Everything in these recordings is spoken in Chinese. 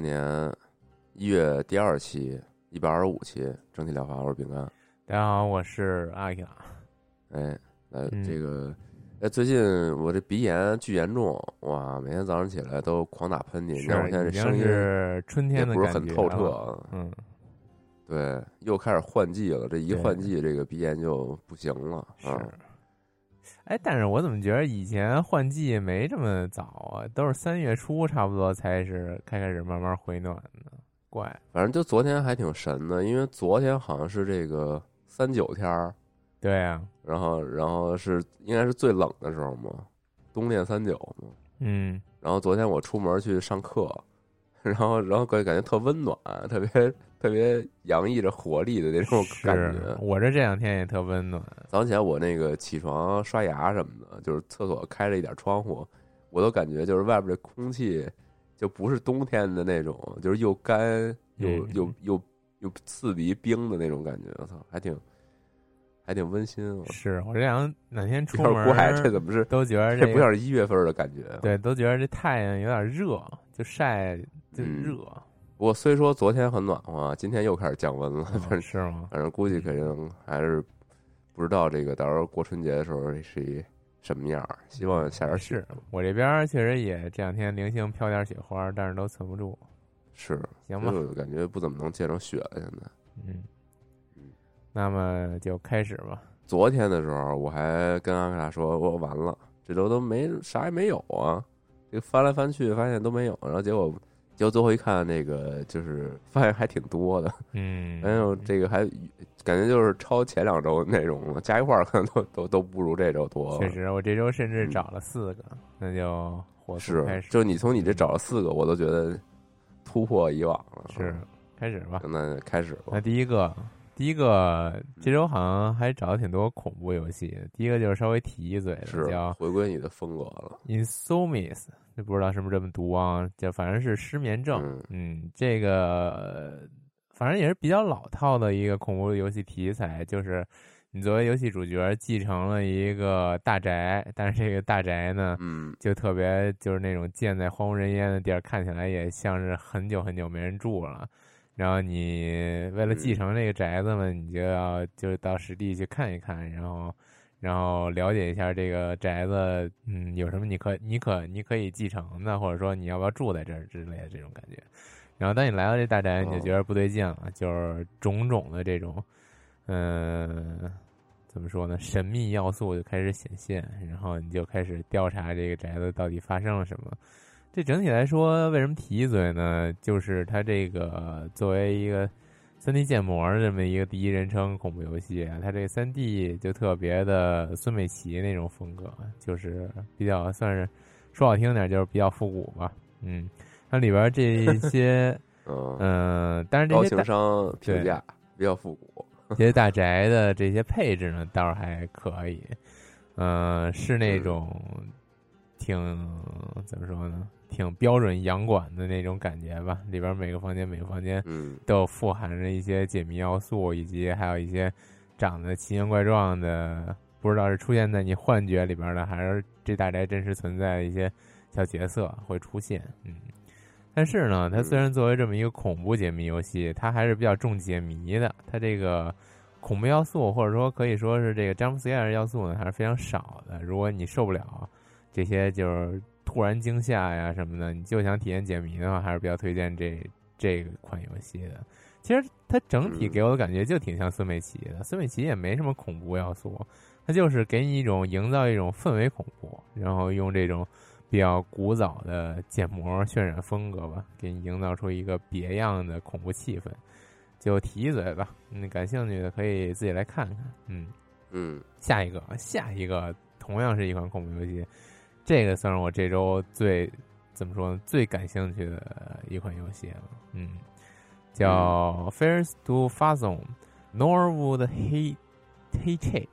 年一月第二期一百二十五期整体疗法，我是饼干。大家好，我是阿雅。哎，来嗯这个，哎，最近我这鼻炎巨严重，哇，每天早上起来都狂打喷嚏，你看我现在这声音是春也不是天的感觉很透彻。啊。嗯，对，又开始换季了，这一换季，这个鼻炎就不行了是啊。。哎，但是我怎么觉得以前换季没这么早啊？都是三月初差不多才是开开始慢慢回暖呢，怪。反正就昨天还挺神的，因为昨天好像是这个三九天儿，对啊，然后然后是应该是最冷的时候嘛，冬练三九嘛。嗯，然后昨天我出门去上课，然后然后感感觉特温暖，特别特别洋溢着活力的那种感觉。我这这两天也特温暖。早上起来我那个起床刷牙什么的，就是厕所开了一点窗户，我都感觉就是外边这空气就不是冬天的那种，就是又干又嗯又又又刺鼻冰的那种感觉。我操，还挺还挺温馨。我是我这两哪天 出门怪，这怎么是都觉得个这不像是一月份的感觉啊？对，都觉得这太阳有点热，就晒就嗯热，不过虽说昨天很暖和，今天又开始降温了，反正哦是吗？反正估计肯定还是不知道这个到时候过春节的时候是一什么样。希望下点雪我这边确实也这两天零星飘点雪花，但是都存不住。是，行吧，就感觉不怎么能见着雪了。现在嗯嗯，那么就开始吧。昨天的时候，我还跟阿克拉说，我完了，这周都没啥也没有啊。这翻来翻去发现都没有，然后结果结果最后一看，那个就是发现还挺多的。嗯，哎呦，这个还感觉就是超前两周的内容了，加一块儿可能都都都不如这周多。确实，我这周甚至嗯找了四个，那就火速是开，始。就你从你这找了四个，我都觉得突破以往了。是开始吧。那开始吧。那第一个，第一个这周好像还找了挺多恐怖游戏。第一个就是稍微提一嘴叫回归你的风格了。Insomniac，这不知道是不是这么读啊？就反正是失眠症。嗯嗯，这个呃反正也是比较老套的一个恐怖游戏题材，就是你作为游戏主角继承了一个大宅，但是这个大宅呢，嗯就特别就是那种建在荒无人烟的地儿，看起来也像是很久很久没人住了。然后你为了继承这个宅子嘛，你就要就到实地去看一看，然后然后了解一下这个宅子，嗯，有什么你可你可你可以继承的，或者说你要不要住在这儿之类的这种感觉。然后当你来到这大宅，你就觉得不对劲了，就是种种的这种，嗯、怎么说呢？神秘要素就开始显现，然后你就开始调查这个宅子到底发生了什么。这整体来说，为什么提一嘴呢？就是它这个作为一个三 D 建模这么一个第一人称恐怖游戏啊，它这三 D 就特别的孙美琪那种风格，就是比较算是说好听点就是比较复古吧。嗯，它里边这一 些，嗯，嗯、但是这高情些大商评价比较复古。这些大宅的这些配置呢，倒是还可以，嗯、是那种挺怎么说呢，挺标准洋馆的那种感觉吧。里边每个房间每个房间嗯都富含着一些解谜要素，以及还有一些长得奇形怪状的，不知道是出现在你幻觉里边的，还是这大宅真实存在的一些小角色会出现。嗯，但是呢，它虽然作为这么一个恐怖解谜游戏，它还是比较重解谜的。它这个恐怖要素，或者说可以说是这个 jump scare 要素呢，还是非常少的。如果你受不了这些就是突然惊吓呀什么的，你就想体验解谜的话，还是比较推荐这这个款游戏的。其实它整体给我的感觉就挺像孙美琪的，孙美琪也没什么恐怖要素，它就是给你一种营造一种氛围恐怖，然后用这种比较古早的建模渲染风格吧，给你营造出一个别样的恐怖气氛。就提一嘴吧，嗯，感兴趣的可以自己来看看。嗯嗯，下一个，下一个同样是一款恐怖游戏，这个算是我这周最怎么说呢？最感兴趣的一款游戏了。嗯，叫《First to Fathom Norwood He He Check》。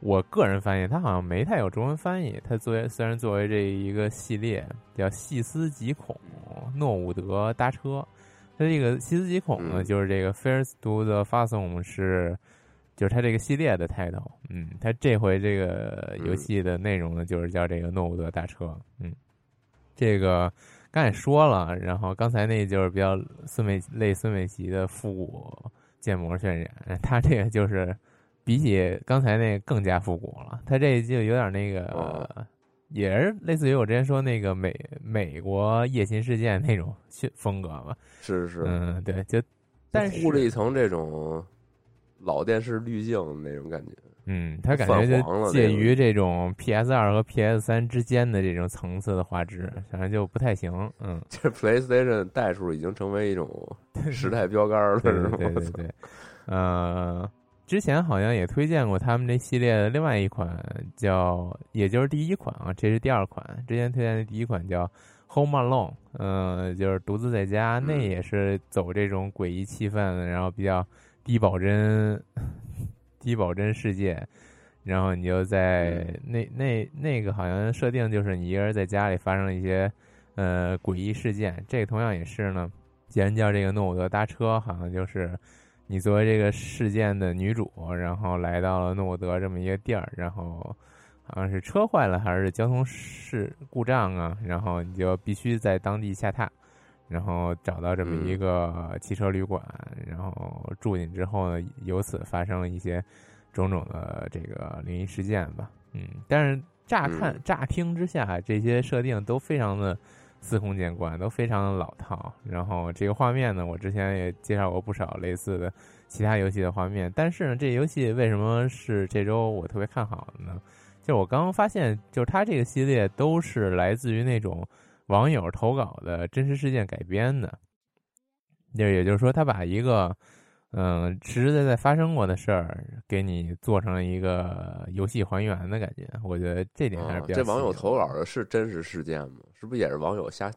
我个人翻译它好像没太有中文翻译。它作为虽然作为这一个系列叫《细思极恐诺伍德搭车》。它这个细思极恐呢，就是这个 First to the Fathom 是，就是它这个系列的 title。嗯，它这回这个游戏的内容呢，就是叫这个诺伍德大车。嗯，这个刚才说了，然后刚才那就是比较孙美类孙美琪的复古建模渲染，它这个就是比起刚才那更加复古了。它这就有点那个。也是类似于我之前说那个美美国夜行事件那种 风格吧，是是，嗯，对，就但是糊了一层这种老电视滤镜那种感觉，嗯，它感觉就介于这种 PS 二和 PS 三之间的这种层次的画质，反正就不太行，嗯，这 PlayStation 代数已经成为一种时代标杆了，是吗？对对对，呃。之前好像也推荐过他们这系列的另外一款，叫也就是第一款啊，这是第二款。之前推荐的第一款叫《Home Alone》，嗯，就是独自在家，那也是走这种诡异气氛，然后比较低保真、低保真世界。然后你就在那那那个好像设定就是你一个人在家里发生了一些呃诡异事件。这个同样也是呢，既然叫这个诺伍德搭车，好像就是。你作为这个事件的女主，然后来到了诺伍德这么一个地儿，然后好像是车坏了还是交通事故障啊，然后你就必须在当地下榻，然后找到这么一个汽车旅馆，然后住进之后呢，由此发生了一些种种的这个灵异事件吧。嗯，但是乍看乍听之下，这些设定都非常的。司空见惯，都非常的老套。然后这个画面呢，我之前也介绍过不少类似的其他游戏的画面。但是呢，这游戏为什么是这周我特别看好的呢？就是我刚刚发现，就是它这个系列都是来自于那种网友投稿的真实事件改编的。就也就是说，他把一个。嗯，实实在在发生过的事儿，给你做成了一个游戏还原的感觉。我觉得这点还是比较。这网友投稿的是真实事件吗？是不是也是网友瞎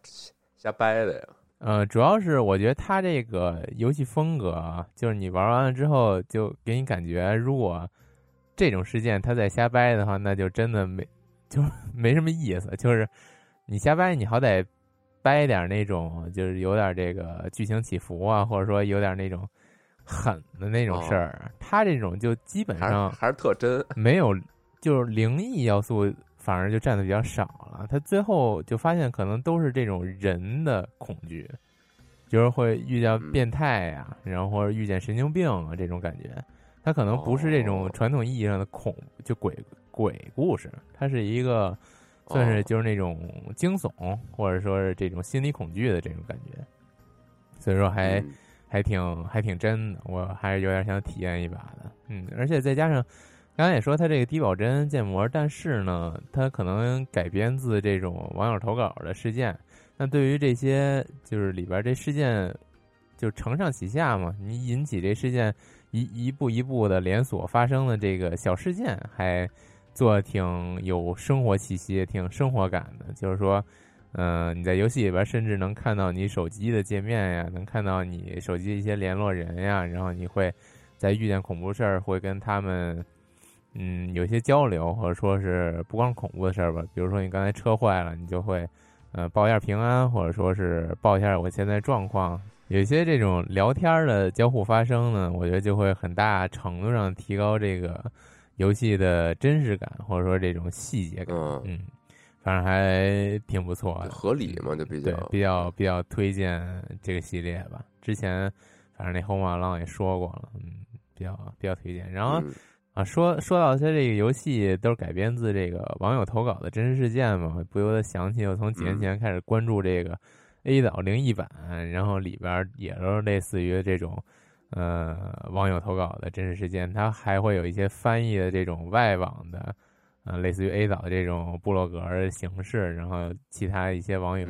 瞎掰的呀？呃，主要是我觉得他这个游戏风格啊，就是你玩完了之后，就给你感觉，如果这种事件他在瞎掰的话，那就真的没 就没什么意思。就是你瞎掰，你好歹掰点那种，就是有点这个剧情起伏啊，或者说有点那种。狠的那种事儿，他这种就基本上还是特真，没有就是灵异要素，反而就占的比较少了。他最后就发现，可能都是这种人的恐惧，就是会遇到变态呀，然后或者遇见神经病啊这种感觉。他可能不是这种传统意义上的恐，就鬼鬼故事，它是一个算是就是那种惊悚，或者说是这种心理恐惧的这种感觉。所以说还。还挺还挺真的，我还是有点想体验一把的。嗯，而且再加上刚才也说它这个低保真建模，但是呢，它可能改编自这种网友投稿的事件。那对于这些就是里边这事件，就承上启下嘛，你引起这事件一一步一步的连锁发生的这个小事件，还做挺有生活气息、挺生活感的。就是说。嗯，你在游戏里边甚至能看到你手机的界面呀，能看到你手机一些联络人呀，然后你会在遇见恐怖事儿会跟他们嗯有些交流，或者说是不光恐怖的事儿吧，比如说你刚才车坏了，你就会呃报一下平安，或者说是报一下我现在状况，有些这种聊天的交互发生呢，我觉得就会很大程度上提高这个游戏的真实感，或者说这种细节感，嗯。反正还挺不错的，合理嘛，就比较比较比较推荐这个系列吧。之前反正那红马浪也说过了，嗯，比较比较推荐。然后好啊，说说到它这个游戏都是改编自这个网友投稿的真实事件嘛，不由得想起我从几年前开始关注这个 A 岛灵异版，然后里边也都是类似于这种呃网友投稿的真实事件，它还会有一些翻译的这种外网的，呃，类似于 A 岛的这种部落格形式，然后其他一些网友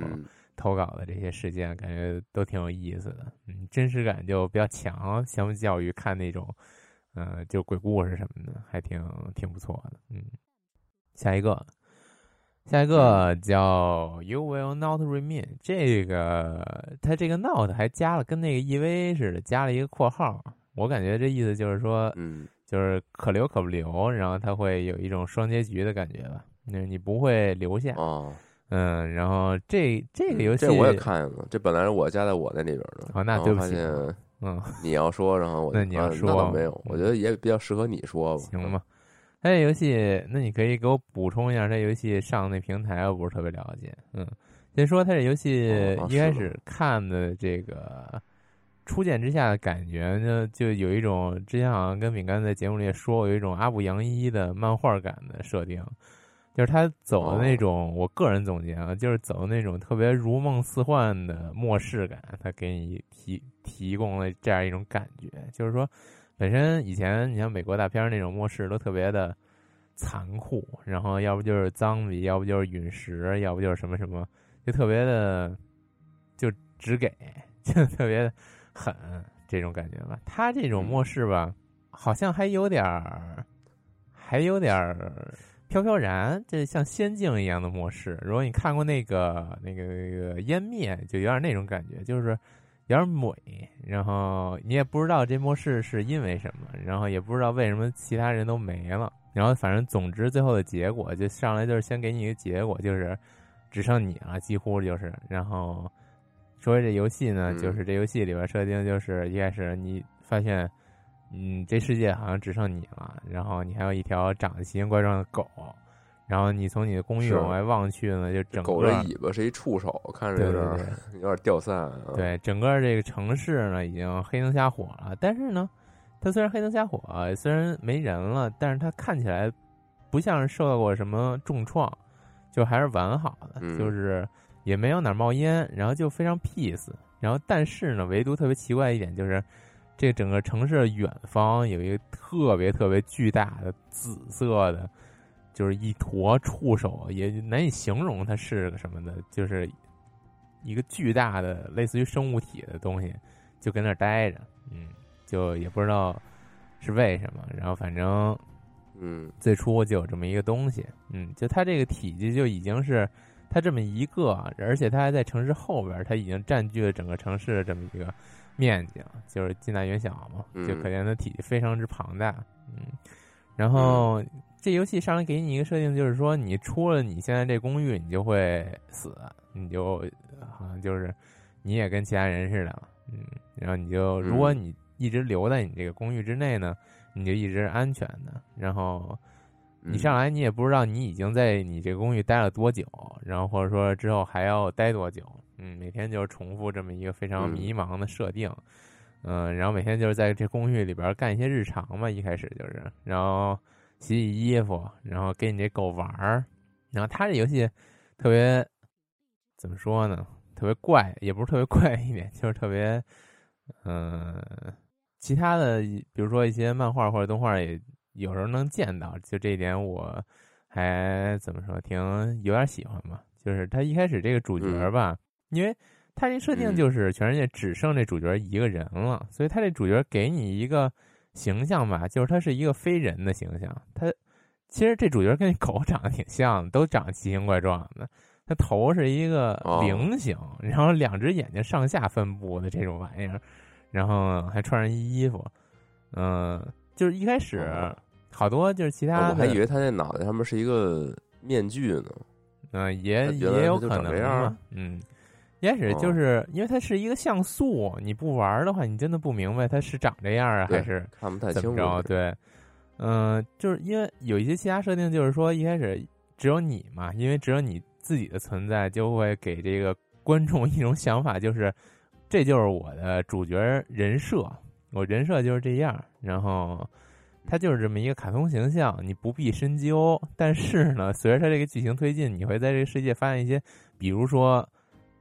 投稿的这些事件，感觉都挺有意思的，嗯，真实感就比较强，相较于看那种。嗯，就鬼故事什么的，还挺挺不错的。嗯，下一个，下一个叫 You Will Not Remain。这个它这个 Not 还加了跟那个 EV 似的，加了一个括号。我感觉这意思就是说，嗯，就是可留可不留，然后它会有一种双结局的感觉吧。那你不会留下哦。嗯，然后这这个游戏这我也看了，这本来是我加在我那里边的。哦，那对不起。嗯，你要说，然后我那你要说，没有，我觉得也比较适合你说吧，行吗？它这游戏，那你可以给我补充一下，它游戏上那平台我不是特别了解。嗯，先说它这游戏一开始看的这个初见之下的感觉呢，就有一种之前好像跟饼干在节目里也说过，有一种阿布杨一的漫画感的设定。就是他走的那种，我个人总结啊，就是走的那种特别如梦似幻的末世感，他给你提提供了这样一种感觉。就是说，本身以前你像美国大片那种末世都特别的残酷，然后要不就是脏笔，要不就是陨石，要不就是什么什么，就特别的就只给，就特别的狠这种感觉吧。他这种末世吧，好像还有点儿，还有点儿。飘飘然，这像仙境一样的末世。如果你看过那个、那个、那个湮灭，就有点那种感觉，就是有点美。然后你也不知道这末世是因为什么，然后也不知道为什么其他人都没了。然后反正总之最后的结果就上来就是先给你一个结果，就是只剩你了，几乎就是。然后说这游戏呢，就是这游戏里边设定就是一开始你发现。嗯，这世界好像只剩你了，然后你还有一条长得奇形怪状的狗，然后你从你的公寓往外望去呢，就整个狗的尾巴是一触手，看着 有点有点掉散。对，整个这个城市呢已经黑灯瞎火了，但是呢，它虽然黑灯瞎火，虽然没人了，但是它看起来不像是受到过什么重创，就还是完好的，就是也没有哪冒烟，然后就非常 peace。然后但是呢，唯独特别奇怪一点就是。这整个城市的远方有一个特别特别巨大的紫色的，就是一坨触手，也难以形容它是个什么的，就是一个巨大的类似于生物体的东西，就跟那儿待着，嗯，就也不知道是为什么，然后反正，嗯，最初就有这么一个东西，嗯，就它这个体积就已经是它这么一个，而且它还在城市后边，它已经占据了整个城市的这么一个。面积就是近大远小嘛，就可见它体积非常之庞大。嗯，然后这游戏上来给你一个设定，就是说你出了你现在这公寓，你就会死，你就好像就是你也跟其他人似的。嗯，然后你就如果你一直留在你这个公寓之内呢，你就一直安全的。然后你上来你也不知道你已经在你这个公寓待了多久，然后或者说之后还要待多久。嗯，每天就是重复这么一个非常迷茫的设定，嗯，然后每天就是在这公寓里边干一些日常嘛，一开始就是，然后洗洗衣服，然后跟你这狗玩儿，然后他这游戏特别怎么说呢？特别怪，也不是特别怪一点，就是特别，嗯，其他的比如说一些漫画或者动画也有时候能见到，就这一点我还怎么说，挺有点喜欢吧。就是他一开始这个主角吧。因为他这设定就是全世界只剩这主角一个人了，所以他这主角给你一个形象吧，就是他是一个非人的形象。他其实这主角跟那狗长得挺像的，都长得奇形怪状的。他头是一个菱形，然后两只眼睛上下分布的这种玩意儿，然后还穿着衣服。嗯，就是一开始好多就是其他的，我还以为他那脑袋上面是一个面具呢。嗯，也也有可能嗯。一开始就是因为它是一个像素，你不玩的话，你真的不明白它是长这样啊，还是看不太清楚。对，嗯，就是因为有一些其他设定，就是说一开始只有你嘛，因为只有你自己的存在，就会给这个 观众一种想法，就是这就是我的主角人设，我人设就是这样。然后它就是这么一个卡通形象，你不必深究。但是呢，随着它这个剧情推进，你会在这个世界发现一些，比如说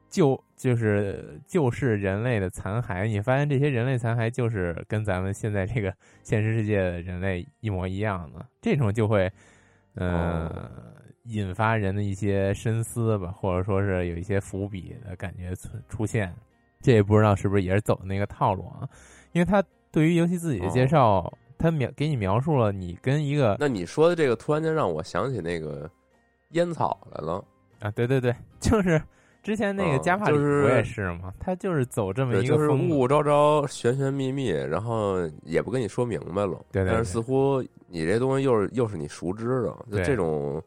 旧就是就是人类的残骸，你发现这些人类残骸就是跟咱们现在这个现实世界的人类一模一样的，这种就会呃引发人的一些深思吧，或者说是有一些伏笔的感觉出出现。这也不知道是不是也是走的那个套路啊？因为他对于游戏自己的介绍，他描给你描述了你跟一个那你说的这个，突然间让我想起那个烟草来了。啊，对对对，就是之前那个加帕里就是不也是吗？他就是走这么一个就是雾雾昭昭、玄玄秘秘，然后也不跟你说明白了。对对对但是似乎你这东西又是又是你熟知的，就这种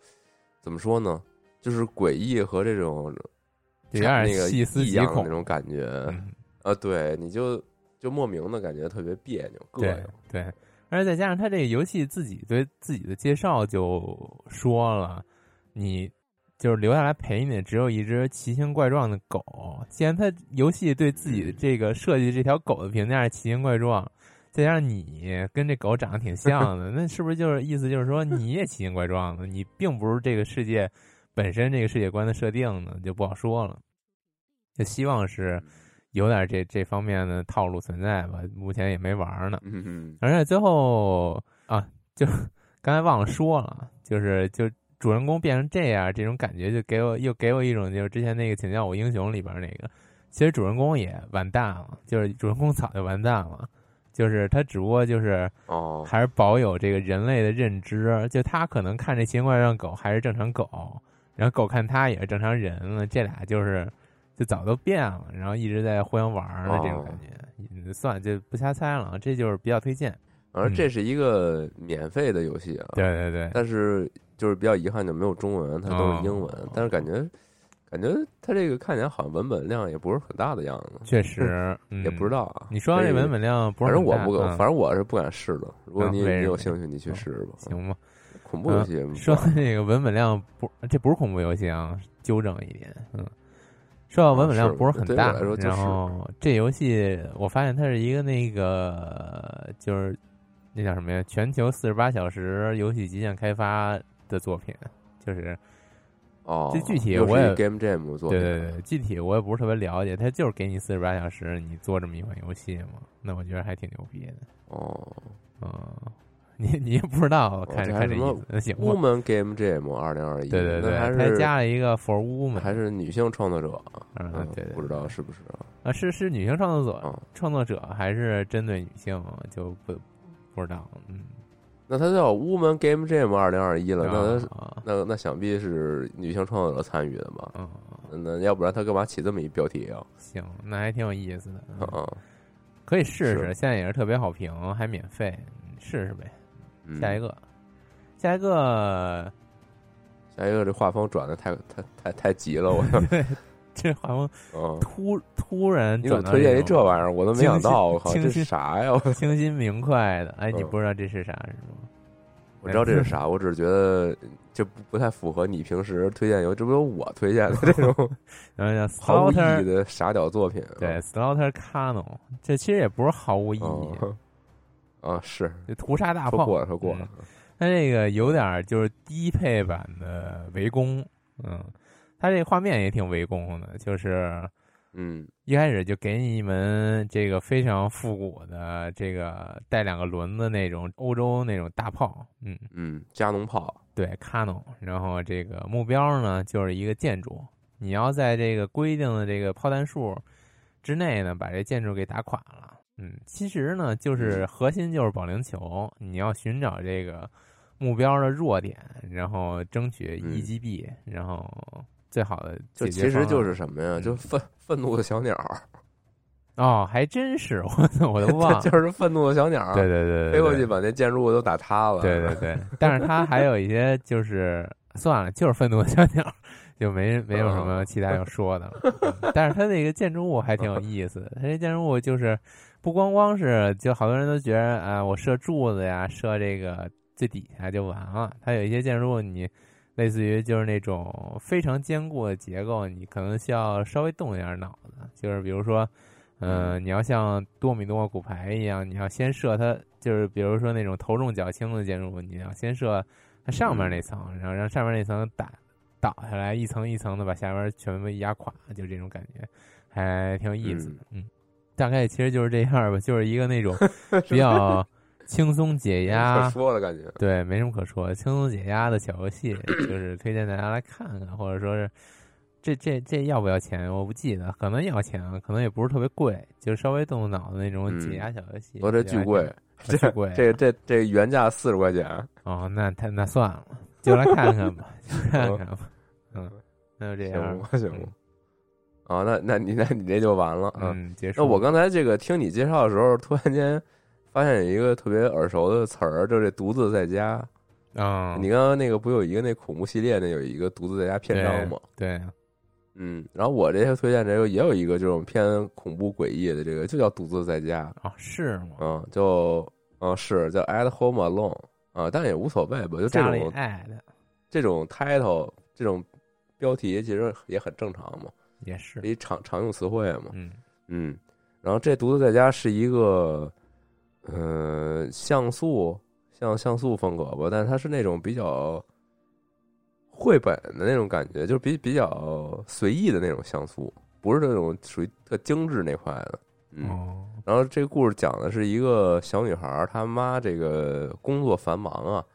怎么说呢？就是诡异和这种有点那个细思极恐那种感觉嗯，啊，对，你就就莫名的感觉特别别扭、膈对应。对，而且再加上他这个游戏自己对自己的介绍就说了，你就是留下来陪你的只有一只奇形怪状的狗。既然他游戏对自己的这个设计这条狗的评价是奇形怪状，再加上你跟这狗长得挺像的，那是不是就是意思就是说你也奇形怪状的？你并不是这个世界本身这个世界观的设定呢，就不好说了。就希望是有点这这方面的套路存在吧，目前也没玩呢。嗯嗯而且最后啊，就 刚才忘了说了，就是就主人公变成这样，这种感觉就给我又给我一种就是之前那个《请叫我英雄》里边那个，其实主人公也完蛋了，就是主人公早就完蛋了，就是他只不过就是哦，还是保有这个人类的认知，就他可能看这奇形怪状狗还是正常狗，然后狗看他也是正常人了，这俩就是就早都变了，然后一直在互相玩儿的这种感觉。嗯算了，就不瞎猜了，这就是比较推荐。而这是一个免费的游戏啊，嗯对对对，但是就是比较遗憾，就没有中文，它都是英文。哦但是感觉感觉它这个看起来好像文本量也不是很大的样子，确实，嗯、也不知。道啊。你说这文本量不是，反正我不反正我是不敢试的。如果你有兴趣，你去试试吧。行吧？恐怖游戏呃说那个文本量不，这不是恐怖游戏啊，纠正一点，嗯。说到文本量不是很大，对我来说就是然后这游戏我发现它是一个那个就是那叫什么呀？全球四十八小时游戏极限开发的作品，就是哦，这具体我也 Game Jam 做对的，对对，具体我也不是特别了解，他就是给你四十八小时，你做这么一款游戏嘛，那我觉得还挺牛逼的，哦嗯。你你也不知道，看着看这意思，那行？，Woman Game Jam 二零二一，对对对，还他是加了一个 For Woman，还是女性创作者，嗯对对不知道是不是啊？啊，是是女性创作者，啊，创作者还是针对女性，就不不知道，嗯，那它叫 Woman Game Jam 二零二一了，那它啊。那那想必是女性创作者参与的吧？嗯，那要不然他干嘛起这么一标题啊？行，那还挺有意思的，嗯。啊，可以试试，现在也是特别好评，还免费，嗯试试呗。嗯。下一个，下一个，下一个这画风转的太太太太急了，我 这画风嗯，突突然你怎么推荐一这玩意儿？我都没想到，我靠，这清新啥呀？我清新明快的，哎，你嗯不知道这是啥是吗？我知道这是啥，我只是觉得这不不太符合你平时推荐游，这不是我推荐的这种 然后叫毫无意义 Slaughter，的傻屌作品。对，Slaughter Cano，这其实也不是毫无意义，嗯，啊是就屠杀大炮。说过了说过了嗯，这个有点就是低配版的围攻，嗯，它这画面也挺围攻的，就是嗯。一开始就给你一门这个非常复古的这个带两个轮子那种欧洲那种大炮，嗯，嗯，加农炮，对，Cano，然后这个目标呢就是一个建筑，你要在这个规定的这个炮弹数之内呢，把这建筑给打垮了。嗯，其实呢，就是。核心就是保龄球，你要寻找这个目标的弱点，然后争取嗯。一击毙，然后最好的就其实就是什么呀？嗯就愤愤怒的小鸟，哦，还真是，我操，我都 忘了，就是愤怒的小鸟儿，对对对对，飞过去把那建筑物都打塌了。对对对，但是它还有一些就是算了，就是愤怒的小鸟，就没没有什么其他要说的了。嗯但是它那个建筑物还挺有意思的，它这建筑物就是不光光是，就好多人都觉得啊，我射柱子呀，射这个最底下就完了。它有一些建筑物你。类似于就是那种非常坚固的结构，你可能需要稍微动一点脑子。就是比如说，呃，你要像多米诺骨牌一样，你要先设它就是比如说那种头重脚轻的建筑物，你要先设它上面那层，然后让上面那层打倒下来，一层一层的把下边全部压垮，就这种感觉，还挺有意思的。嗯，大概其实就是这样吧，就是一个那种 比较轻松解压可说的感觉。对，没什么可说，轻松解压的小游戏，就是推荐大家来看看，或者说是这这这要不要钱？我不记得，可能要钱，可能也不是特别贵，就是稍微动动脑子那种解压小游戏。我这巨贵，这贵，这这这原价四十块钱。哦，那太那算了，就来看看吧，看看吧。嗯，那就这样，行行。啊，那 那你那你这就完了嗯，结束。那我刚才这个听你介绍的时候，突然间发现有一个特别耳熟的词儿，就这独自在家。啊，你刚刚那个不有一个那恐怖系列那有一个独自在家篇章吗？对，嗯，然后我这些推荐这个也有一个这种偏恐怖诡异的，这个就叫独自在家啊，是吗？嗯，就嗯是叫 At Home Alone 啊，但也无所谓吧，就这种这种 title 这种标题其实也很正常嘛，也是一常常用词汇嘛，嗯嗯，然后这独自在家是一个呃像素。像像素风格吧，但是它是那种比较绘本的那种感觉，就是比比较随意的那种像素，不是那种属于特精致那块的。嗯，然后这个故事讲的是一个小女孩，她妈这个工作繁忙啊，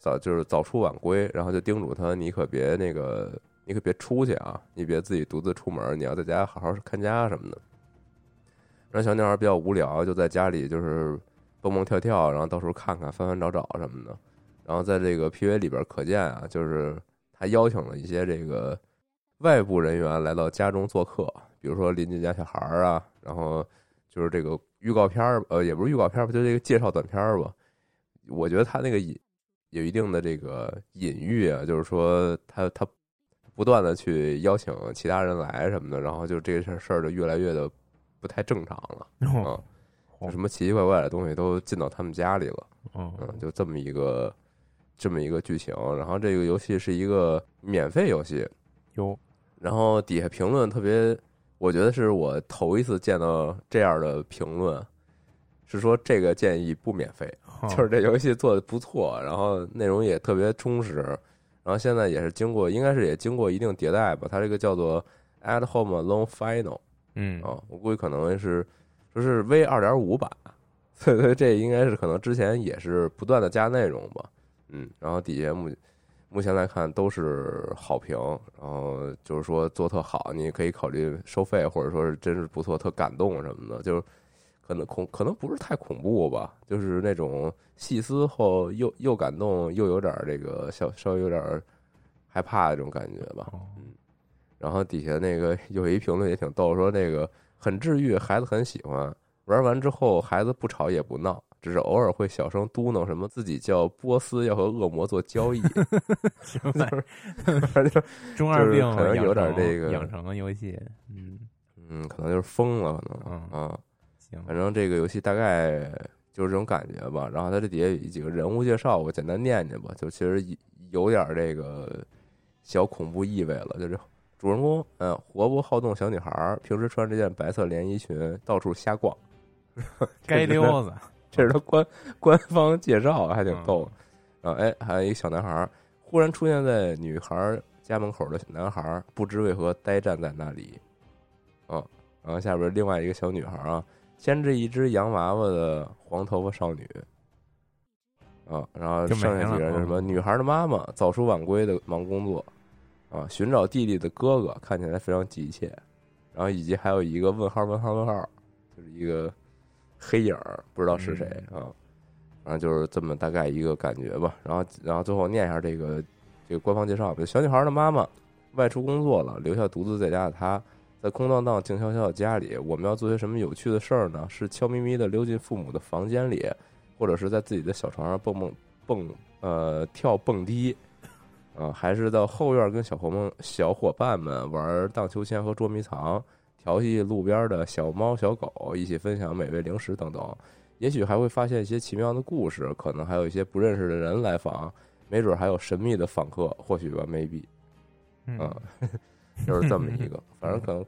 早就是早出晚归，然后就叮嘱她，你可别那个，你可别出去啊，你别自己独自出门，你要在家好好看家什么的。然后小女孩比较无聊，就在家里就是。蹦蹦跳跳，然后到处看看、翻翻找找什么的。然后在这个 P V 里边可见啊，就是他邀请了一些这个外部人员来到家中做客，比如说邻居家小孩儿啊。然后就是这个预告片儿，呃，也不是预告片儿吧，就这个介绍短片儿吧。我觉得他那个隐有一定的这个隐喻啊，就是说他他不断的去邀请其他人来什么的，然后就这事事儿就越来越的不太正常了啊。就什么奇奇怪怪的东西都进到他们家里了，嗯，就这么一个这么一个剧情。然后这个游戏是一个免费游戏，有。然后底下评论特别，我觉得是我头一次见到这样的评论，是说这个建议不免费，就是这游戏做的不错，然后内容也特别充实，然后现在也是经过，应该是也经过一定迭代吧。它这个叫做 At Home Alone Final，嗯，啊，我估计可能是。说是 V 二点五版，所以这应该是可能之前也是不断的加内容吧，嗯，然后底下目目前来看都是好评，然后就是说做特好，你可以考虑收费，或者说是真是不错，特感动什么的，就是可能恐可能不是太恐怖吧，就是那种细思后又又感动又有点这个稍稍微有点害怕的这种感觉吧，嗯，然后底下那个有一评论也挺逗，说那个。很治愈，孩子很喜欢。玩完之后，孩子不吵也不闹，只是偶尔会小声嘟囔什么自己叫波斯要和恶魔做交易。反正中二病可能有点这个养成游戏，嗯嗯，可能就是疯了，可能啊。行，反正这个游戏大概就是这种感觉吧。然后它这底下有几个人物介绍，我简单念念吧。就其实有点这个小恐怖意味了，就是。主人公，嗯，活泼好动小女孩，平时穿这件白色连衣裙到处瞎逛，街溜子。这是他官官方介绍，还挺逗。然后，哎，还有一个小男孩，忽然出现在女孩家门口的小男孩，不知为何呆站在那里。嗯，然后下边另外一个小女孩啊，牵着一只洋娃娃的黄头发少女。啊，然后剩下几个人是什么？女孩的妈妈早出晚归的忙工作。啊，寻找弟弟的哥哥看起来非常急切，然后以及还有一个问号问号问号，就是一个黑影儿，不知道是谁啊，然后就是这么大概一个感觉吧。然后，然后最后念一下这个这个官方介绍：小女孩的妈妈外出工作了，留下独自在家的她，在空荡荡、静悄悄的家里，我们要做些什么有趣的事儿呢？是悄咪咪的溜进父母的房间里，或者是在自己的小床上蹦蹦蹦呃跳蹦迪。啊，还是到后院跟小伙们、小伙伴们玩荡秋千和捉迷藏，调戏路边的小猫小狗，一起分享美味零食等等。也许还会发现一些奇妙的故事，可能还有一些不认识的人来访，没准还有神秘的访客，或许吧，maybe。嗯，就是这么一个，反正可能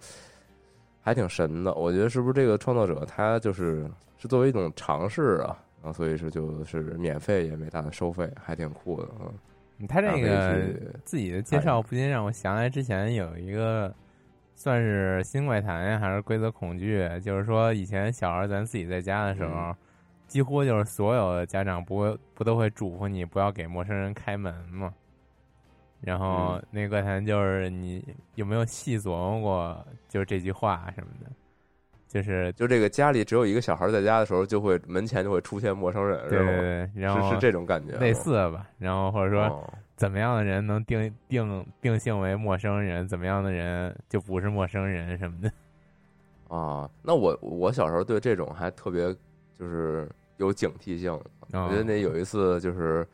还挺神的。我觉得是不是这个创作者他就是是作为一种尝试啊，然后所以说就是免费也没大的收费，还挺酷的嗯。他这个自己的介绍不禁让我想起来之前有一个算是新怪谈呀，还是规则恐惧，就是说以前小孩咱自己在家的时候，嗯。几乎就是所有的家长不会不都会嘱咐你不要给陌生人开门嘛。然后嗯。那个怪谈就是你有没有细琢磨过，就是这句话什么的，就是就这个家里只有一个小孩在家的时候，就会门前就会出现陌生人，对对是吗？对，然后是是这种感觉，类似的吧。然后或者说哦怎么样的人能定定定性为陌生人，怎么样的人就不是陌生人什么的。啊，那我我小时候对这种还特别就是有警惕性。哦我觉得那有一次就是，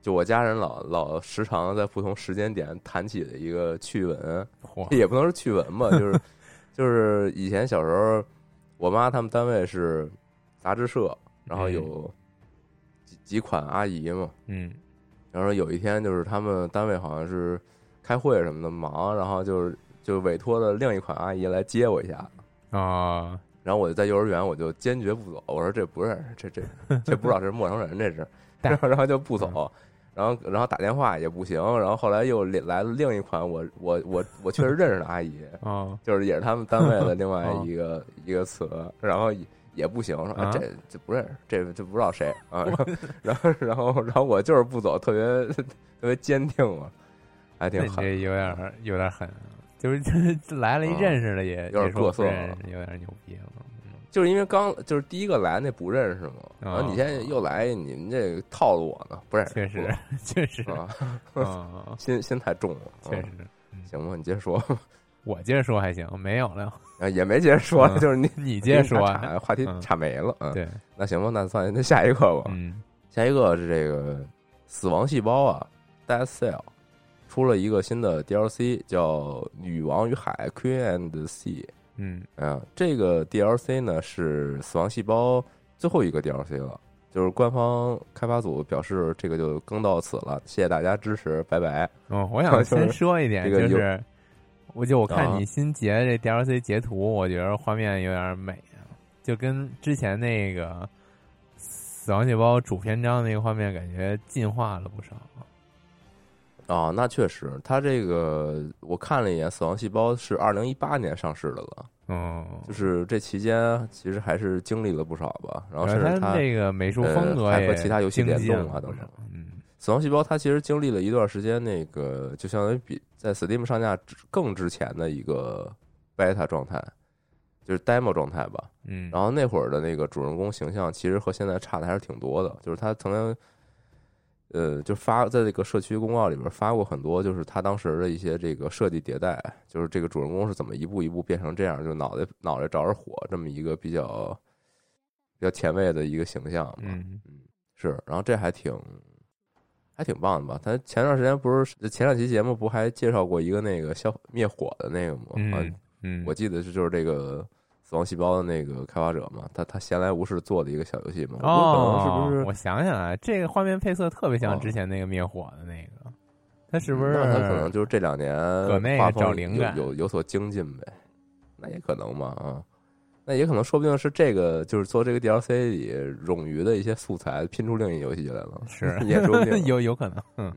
就我家人老老时常在不同时间点谈起的一个趣闻，也不能是趣闻吧，就是就是以前小时候，我妈他们单位是杂志社，然后有几几款阿姨嘛，嗯。然后有一天就是他们单位好像是开会什么的忙，然后就是就委托了另一款阿姨来接我一下，啊，然后我就在幼儿园我就坚决不走，我说这不认识，这这这不知道这是陌生人，这是，然 后然后就不走。然后，然后打电话也不行，然后后来又来了另一款我我我我确实认识的阿姨，哦，就是也是他们单位的另外 一个一个词，然后也也不行，说、啊、啊这这不认识，这这不知道谁啊，然后然后然后我就是不走，特别特别坚定嘛，还挺狠。那你这有点儿有点儿狠，就是就是来了一认识的也有点也说各色不认识，有点儿牛逼了。就是因为刚就是第一个来那不认识嘛，然后哦你现在又来，你们这套路我呢，不认识，确实，确实，啊，啊，心心太重了，确实嗯。行吧，你接着说，我接着说还行，没有了，啊也没接着说，嗯就是你你接着说啊。话题嗯。岔没了，嗯，对，那行吧，那算那下一个吧，嗯。下一个是这个死亡细胞啊，Death Cell 出了一个新的 DLC，叫《女王与海 Queen and Sea》。嗯啊，这个 DLC 呢是死亡细胞最后一个 DLC 了，就是官方开发组表示这个就更到此了，谢谢大家支持，拜拜。哦，我想先 说一点，这个有就是，我就我看啊你新截这 DLC 截图，我觉得画面有点美啊，就跟之前那个《死亡细胞》主篇章那个画面感觉进化了不少。哦，那确实，它这个我看了一眼，《死亡细胞》是二零一八年上市的了，哦，就是这期间其实还是经历了不少吧。然后甚至它它这个美术风格呃还也和其他游戏联动啊等等。嗯死亡细胞它其实经历了一段时间，那个就相当于比在 Steam 上架之更之前的一个 beta 状态，就是 demo 状态吧。嗯，然后那会儿的那个主人公形象，其实和现在差的还是挺多的。就是他曾经，呃，就发在这个社区公告里边发过很多，就是他当时的一些这个设计迭代，就是这个主人公是怎么一步一步变成这样，就脑袋脑袋着着火这么一个比较比较前卫的一个形象嘛。嗯是，然后这还挺还挺棒的吧？他前段时间不是前两期节目不还介绍过一个那个消灭火的那个吗？啊嗯嗯，我记得是就是这个死亡细胞的那个开发者嘛，他他闲来无事做的一个小游戏嘛。我觉得可能是哦，不是？我想想啊，这个画面配色特别像哦之前那个灭火的那个，他是不是？那他可能就是这两年搁那个画风找灵感有有有所精进呗？那也可能嘛啊。那也可能，说不定是这个，就是做这个 DLC 里冗余的一些素材拼出另一游戏来了，是也说不定。有有可能，嗯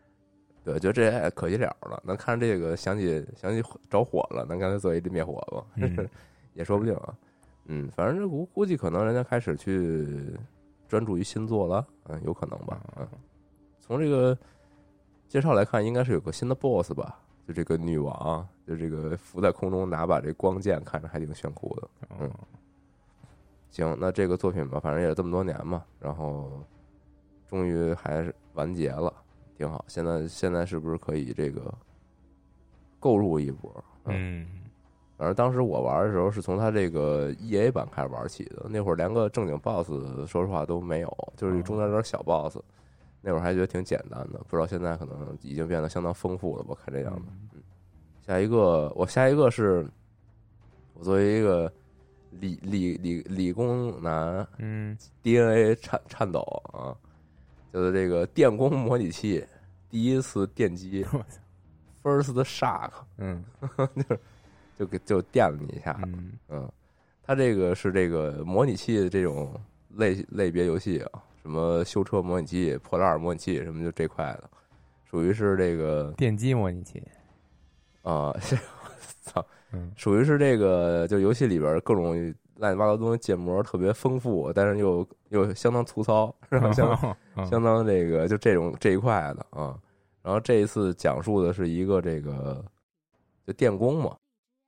对，觉得这也可惜了了。那看这个想起想起着火了，那干脆做一灭火吧，嗯 也说不定啊。嗯，反正这估估计可能人家开始去专注于新作了，嗯，有可能吧。嗯，从这个介绍来看，应该是有个新的 BOSS 吧？就这个女王，就这个浮在空中拿把这光剑，看着还挺炫酷的。嗯哦行，那这个作品吧，反正也这么多年嘛，然后终于还是完结了，挺好。现在现在是不是可以这个购入一波？嗯反正当时我玩的时候是从它这个 E A 版开始玩起的，那会儿连个正经 BOSS 说实话都没有，就是中间有点小 BOSS，那会儿还觉得挺简单的，不知道现在可能已经变得相当丰富了吧？看这样子。嗯下一个，我下一个是我作为一个理理理理工男嗯 DNA 颤颤抖啊，就是这个电工模拟器第一次电击 first shock 嗯 就给就电了你一下，嗯。嗯，它这个是这个模拟器的这种类类别游戏啊，什么修车模拟器、破烂模拟器什么就这块的，属于是这个电机模拟器，啊，是 操，嗯。属于是这个就游戏里边各种乱七八糟东西建模特别丰富，但是又又相当粗糙，然后相当 嗯。相当这个就这种这一块的啊。然后这一次讲述的是一个这个就电工嘛，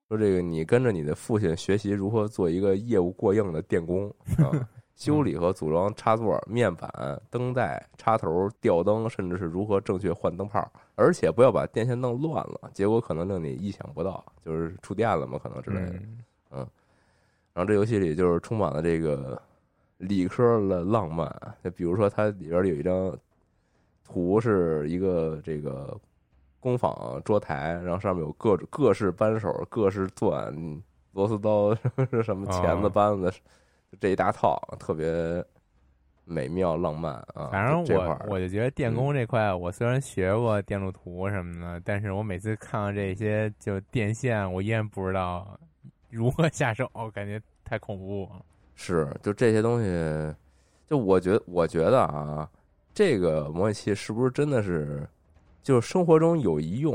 说这个你跟着你的父亲学习如何做一个业务过硬的电工啊，修理和组装插座、面板、灯带、插头、吊灯，甚至是如何正确换灯泡，而且不要把电线弄乱了，结果可能令你意想不到，就是触电了嘛，可能之类的。嗯然后这游戏里就是充满了这个理科的浪漫，就比如说它里边有一张图是一个这个工坊桌台，然后上面有各各式扳手、各式钻、螺丝刀、什么钳子、哦扳子，就这一大套，特别美妙浪漫啊。反正我我就觉得电工这块，我虽然学过电路图什么的，但是我每次看到这些就电线，我依然不知道如何下手，感觉太恐怖了。是，就这些东西，就我觉我觉得啊，这个模拟器是不是真的是，就是生活中有一用？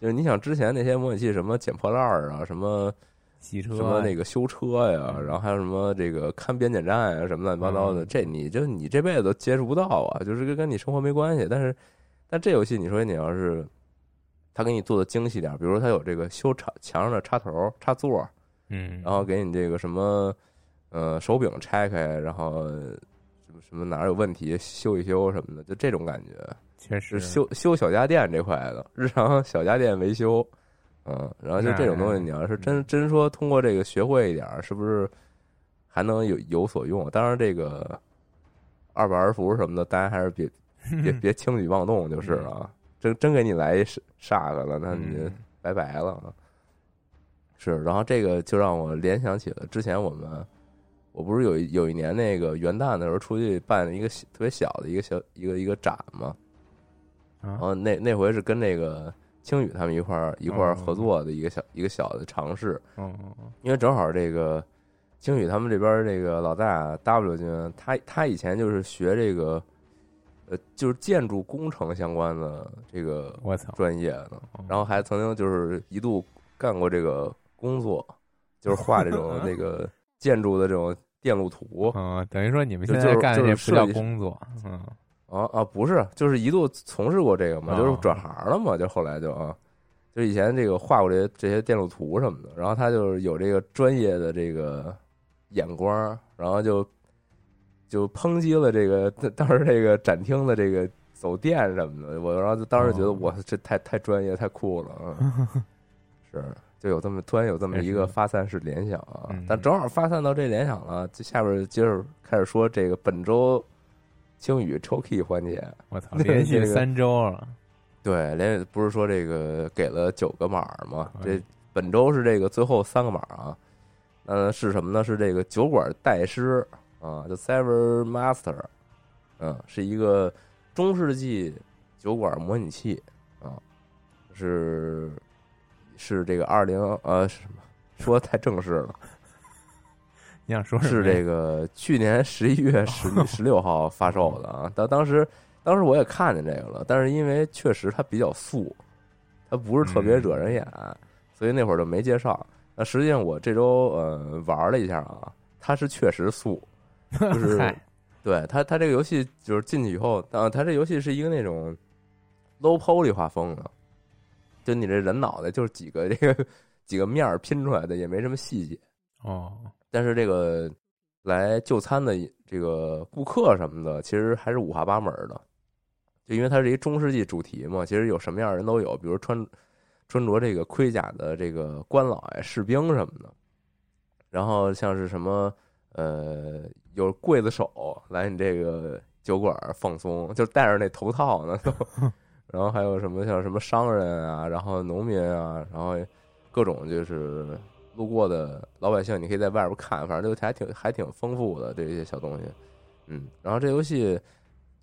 就是你想之前那些模拟器，什么捡破烂儿啊，什么洗车什么那个修车呀，嗯然后还有什么这个看边检站呀，什么乱七八糟的，嗯这你就你这辈子都接触不到啊，就是跟跟你生活没关系。但是，但这游戏你说你要是他给你做的精细点儿，比如说他有这个修插墙上的插头、插座，嗯，然后给你这个什么呃手柄拆开，然后什么哪儿有问题修一修什么的，就这种感觉。确实修修小家电这块的日常小家电维修，嗯，然后就这种东西，你要是真真说通过这个学会一点儿，是不是还能有有所用？当然，这个二百二伏什么的，大家还是别 别别轻举妄动就是了啊。真真给你来一 shock 了，那你拜拜了啊。是，然后这个就让我联想起了之前我们，我不是有一有一年那个元旦的时候出去办了一个特别小的一个小一个一个展嘛，然啊后那那回是跟那个青宇他们一块儿一块儿合作的一个小一个小的尝试，嗯嗯嗯因为正好这个青宇他们这边这个老大 W 君，他他以前就是学这个，呃，就是建筑工程相关的这个我操，专业的，嗯然后还曾经就是一度干过这个工作，就是画这种 那个建筑的这种电路图。嗯，等于说你们现在干的就是这不叫设计工作，嗯。啊啊，不是，就是一度从事过这个嘛，哦就是转行了嘛，就后来就啊，就以前这个画过这些这些电路图什么的，然后他就是有这个专业的这个眼光，然后就就抨击了这个 当时这个展厅的这个走电什么的，我然后就当时觉得哦。哇，这太太专业太酷了啊，是。就有这么突然有这么一个发散式联想啊嗯，但正好发散到这联想了，就下边接着开始说这个本周青宇抽 key 环节，我操，连续三周了，对，连不是说这个给了九个码儿吗？嗯这本周是这个最后三个码啊，呃是什么呢？是这个酒馆代师啊，叫 Server Master，嗯，是一个中世纪酒馆模拟器啊，是是这个二零呃是什么？说太正式了，你想说是这个去年十一月十 十六号发售的啊。当当时当时我也看见这个了，但是因为确实它比较素，它不是特别惹人眼，所以那会儿就没介绍。那实际上我这周呃玩了一下啊，它是确实素，就 是对它它这个游戏就是进去以后，啊，它这游戏是一个那种 low poly 画风的，就你这人脑袋就是几个这个几个面儿拼出来的，也没什么细节。哦，但是这个来就餐的这个顾客什么的，其实还是五花八门的。就因为它是一中世纪主题嘛，其实有什么样的人都有，比如穿穿着这个盔甲的这个官老爷、士兵什么的，然后像是什么呃有刽子手来你这个酒馆放松，就戴着那头套呢都，然后还有什么像什么商人啊，然后农民啊，然后各种就是路过的老百姓，你可以在外边看，反正就还挺还挺丰富的这些小东西，嗯，然后这游戏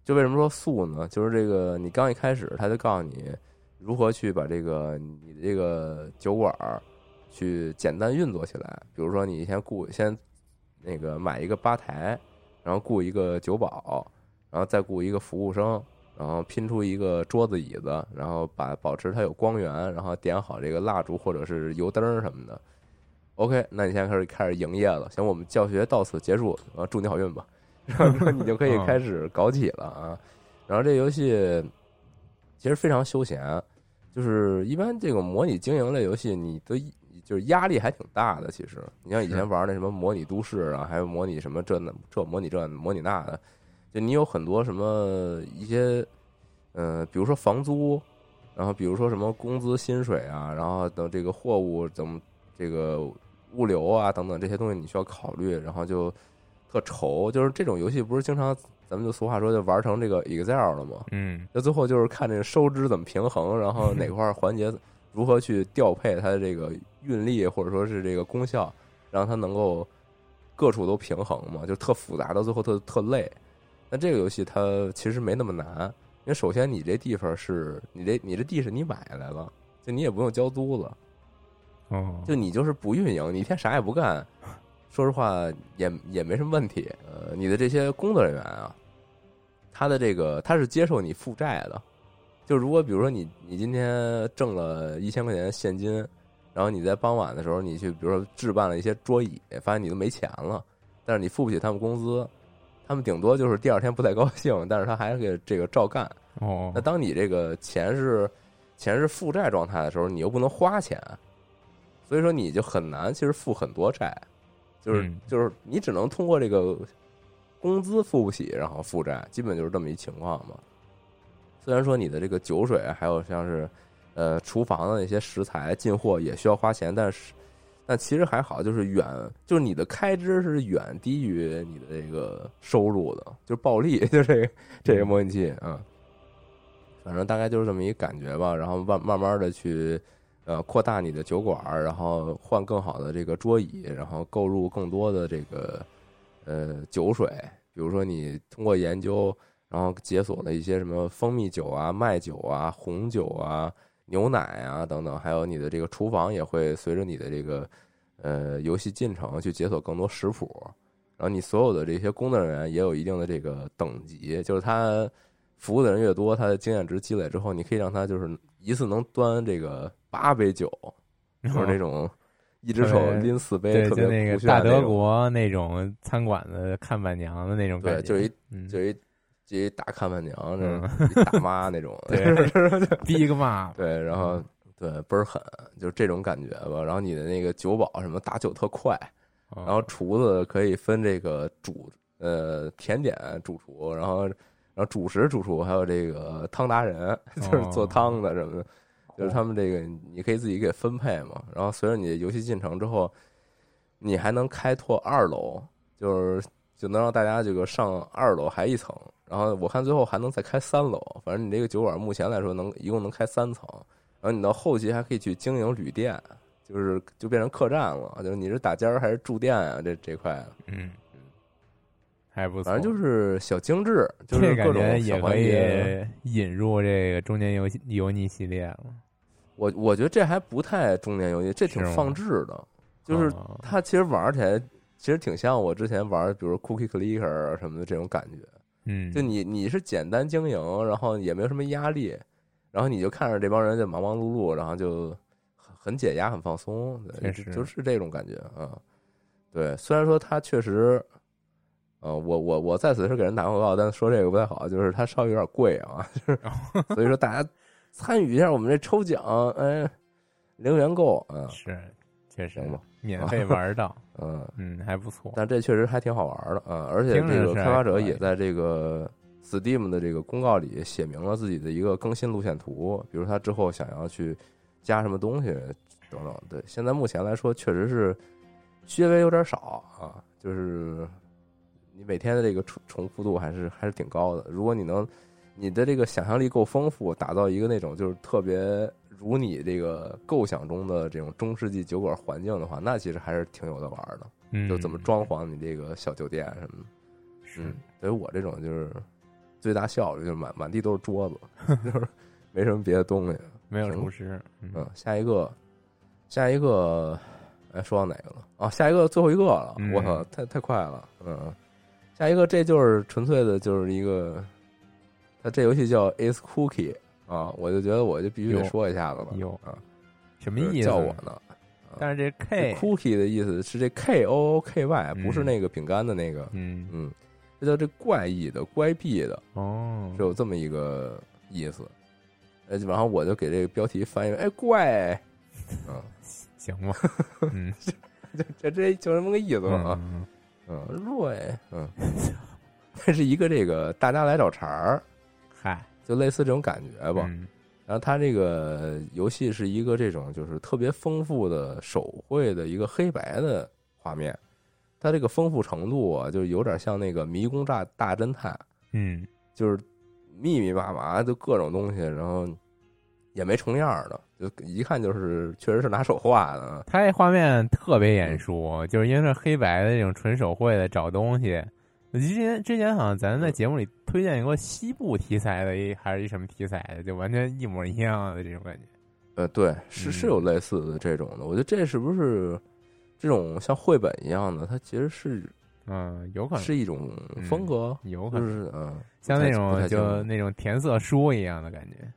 就为什么说素呢？就是这个你刚一开始他就告诉你如何去把这个你这个酒馆儿去简单运作起来，比如说你先雇先那个买一个吧台，然后雇一个酒保，然后再雇一个服务生，然后拼出一个桌子椅子，然后把保持它有光源，然后点好这个蜡烛或者是油灯什么的。OK，那你现在开始开始营业了，行，我们教学到此结束，啊，祝你好运吧，然后你就可以开始搞起了啊。然后这游戏其实非常休闲，就是一般这个模拟经营类游戏，你的就是压力还挺大的。其实你像以前玩那什么模拟都市啊，还有模拟什么这那这模拟这模拟那的，就你有很多什么一些，呃，比如说房租，然后比如说什么工资薪水啊，然后等这个货物怎么这个物流啊等等这些东西你需要考虑，然后就特愁。就是这种游戏不是经常咱们就俗话说就玩成这个 Excel 了吗？嗯，那最后就是看这个收支怎么平衡，然后哪块儿环节如何去调配它的这个运力或者说是这个功效，让它能够各处都平衡嘛，就特复杂，到最后特特累。那这个游戏它其实没那么难，因为首先你这地方是你这你这地是你买来了，就你也不用交租了，哦，就你就是不运营，你一天啥也不干，说实话也也没什么问题。呃，你的这些工作人员啊，他的这个他是接受你负债的，就如果比如说你你今天挣了一千块钱现金，然后你在傍晚的时候你去比如说置办了一些桌椅，发现你都没钱了，但是你付不起他们工资，他们顶多就是第二天不太高兴，但是他还是给这个照干。哦那，当你这个钱是钱是负债状态的时候，你又不能花钱，所以说你就很难其实付很多债，就是、嗯就是你只能通过这个工资付不起，然后负债，基本就是这么一情况嘛。虽然说你的这个酒水还有像是呃厨房的那些食材进货也需要花钱，但是但其实还好，就是远就是你的开支是远低于你的这个收入的，就是暴利，就这个这个模拟器啊。反正大概就是这么一感觉吧，然后慢慢慢的去，呃，扩大你的酒馆，然后换更好的这个桌椅，然后购入更多的这个呃酒水，比如说你通过研究，然后解锁了一些什么蜂蜜酒啊、麦酒啊、红酒啊、牛奶啊等等，还有你的这个厨房也会随着你的这个呃游戏进程去解锁更多食谱，然后你所有的这些工作人员也有一定的这个等级，就是他。服务的人越多，他的经验值积累之后，你可以让他就是一次能端这个八杯酒，就是那种一只手拎四杯，对，特别就那个大德国那种餐馆的看板娘的那种感对，觉，就一嗯，就一就一大看板娘，大妈那种，对逼个骂，对，然后对倍儿狠，就是这种感觉吧。然后你的那个酒保什么打酒特快，然然后厨子可以分这个主呃甜点主厨，然后然后主食主厨，还有这个汤达人，就是做汤的什么的，就是他们这个你可以自己给分配嘛。然后随着你的游戏进程之后，你还能开拓二楼，就是就能让大家这个上二楼还一层。然后我看最后还能再开三楼，反正你这个酒馆目前来说能一共能开三层。然后你到后期还可以去经营旅店，就是就变成客栈了，就是你是打尖儿还是住店啊？这这块。嗯，还不错，反正就是小精致，就是各种也可环节。以引入这个中年游戏油腻系列了，我我觉得这还不太中年游戏，这挺放置的。就是哦它其实玩起来，其实挺像我之前玩，比如 Cookie Clicker 什么的这种感觉。嗯，就你你是简单经营，然后也没有什么压力，然后你就看着这帮人就忙忙碌碌，然后就很很解压、很放松，对就是这种感觉啊。对，虽然说他确实，呃，我我我在此是给人打广告，但说这个不太好，就是它稍微有点贵啊，就是所以说大家参与一下我们这抽奖，哎，零元购啊，是确实嘛免费玩到，嗯，嗯，还不错，但这确实还挺好玩的啊，而且这个开发者也在这个 Steam 的这个公告里写明了自己的一个更新路线图，比如他之后想要去加什么东西等等。对，现在目前来说确实是略微有点少啊，就是你每天的这个重重复度还是还是挺高的。如果你能你的这个想象力够丰富，打造一个那种就是特别如你这个构想中的这种中世纪酒馆环境的话，那其实还是挺有的玩的。嗯，就怎么装潢你这个小酒店什么的。是嗯，所以我这种就是最大效率，就是满满地都是桌子，就是没什么别的东西。没有行厨师，嗯嗯，下一个，下一个，哎，说到哪个了？啊，下一个最后一个了。嗯我操，太太快了。嗯，下一个这就是纯粹的就是一个，它这游戏叫 Is Cookie 啊，我就觉得我就必须得说一下子了有啊，什么意思？叫我呢？但是这这 K，cookie 的意思是这 K O O K Y，不是嗯那个饼干的那个，嗯，嗯，这叫这怪异的、乖僻的，哦，是有这么一个意思。呃，然后我就给这个标题翻译为“哎怪 ”，嗯，行吧，嗯，这这这就这么个意思啊，嗯嗯，瑞，嗯，这 是一个这个大家来找茬儿，嗨，就类似这种感觉吧。嗯然后它这个游戏是一个这种就是特别丰富的手绘的一个黑白的画面，它这个丰富程度啊，就有点像那个迷宫大大侦探，嗯就是密密麻麻就各种东西，然后也没重样的，就一看就是确实是拿手画的。它这画面特别眼嗯熟，就是因为是黑白的这种纯手绘的找东西。我之前之前好像咱在节目里推荐过西部题材的一还是一什么题材的，就完全一模一样的这种感觉。呃，对，是是嗯有类似的这种的。我觉得这是不是这种像绘本一样的？它其实是嗯，有可能是一种风格，就有可能是嗯，像那种就那种填色书一样的感觉。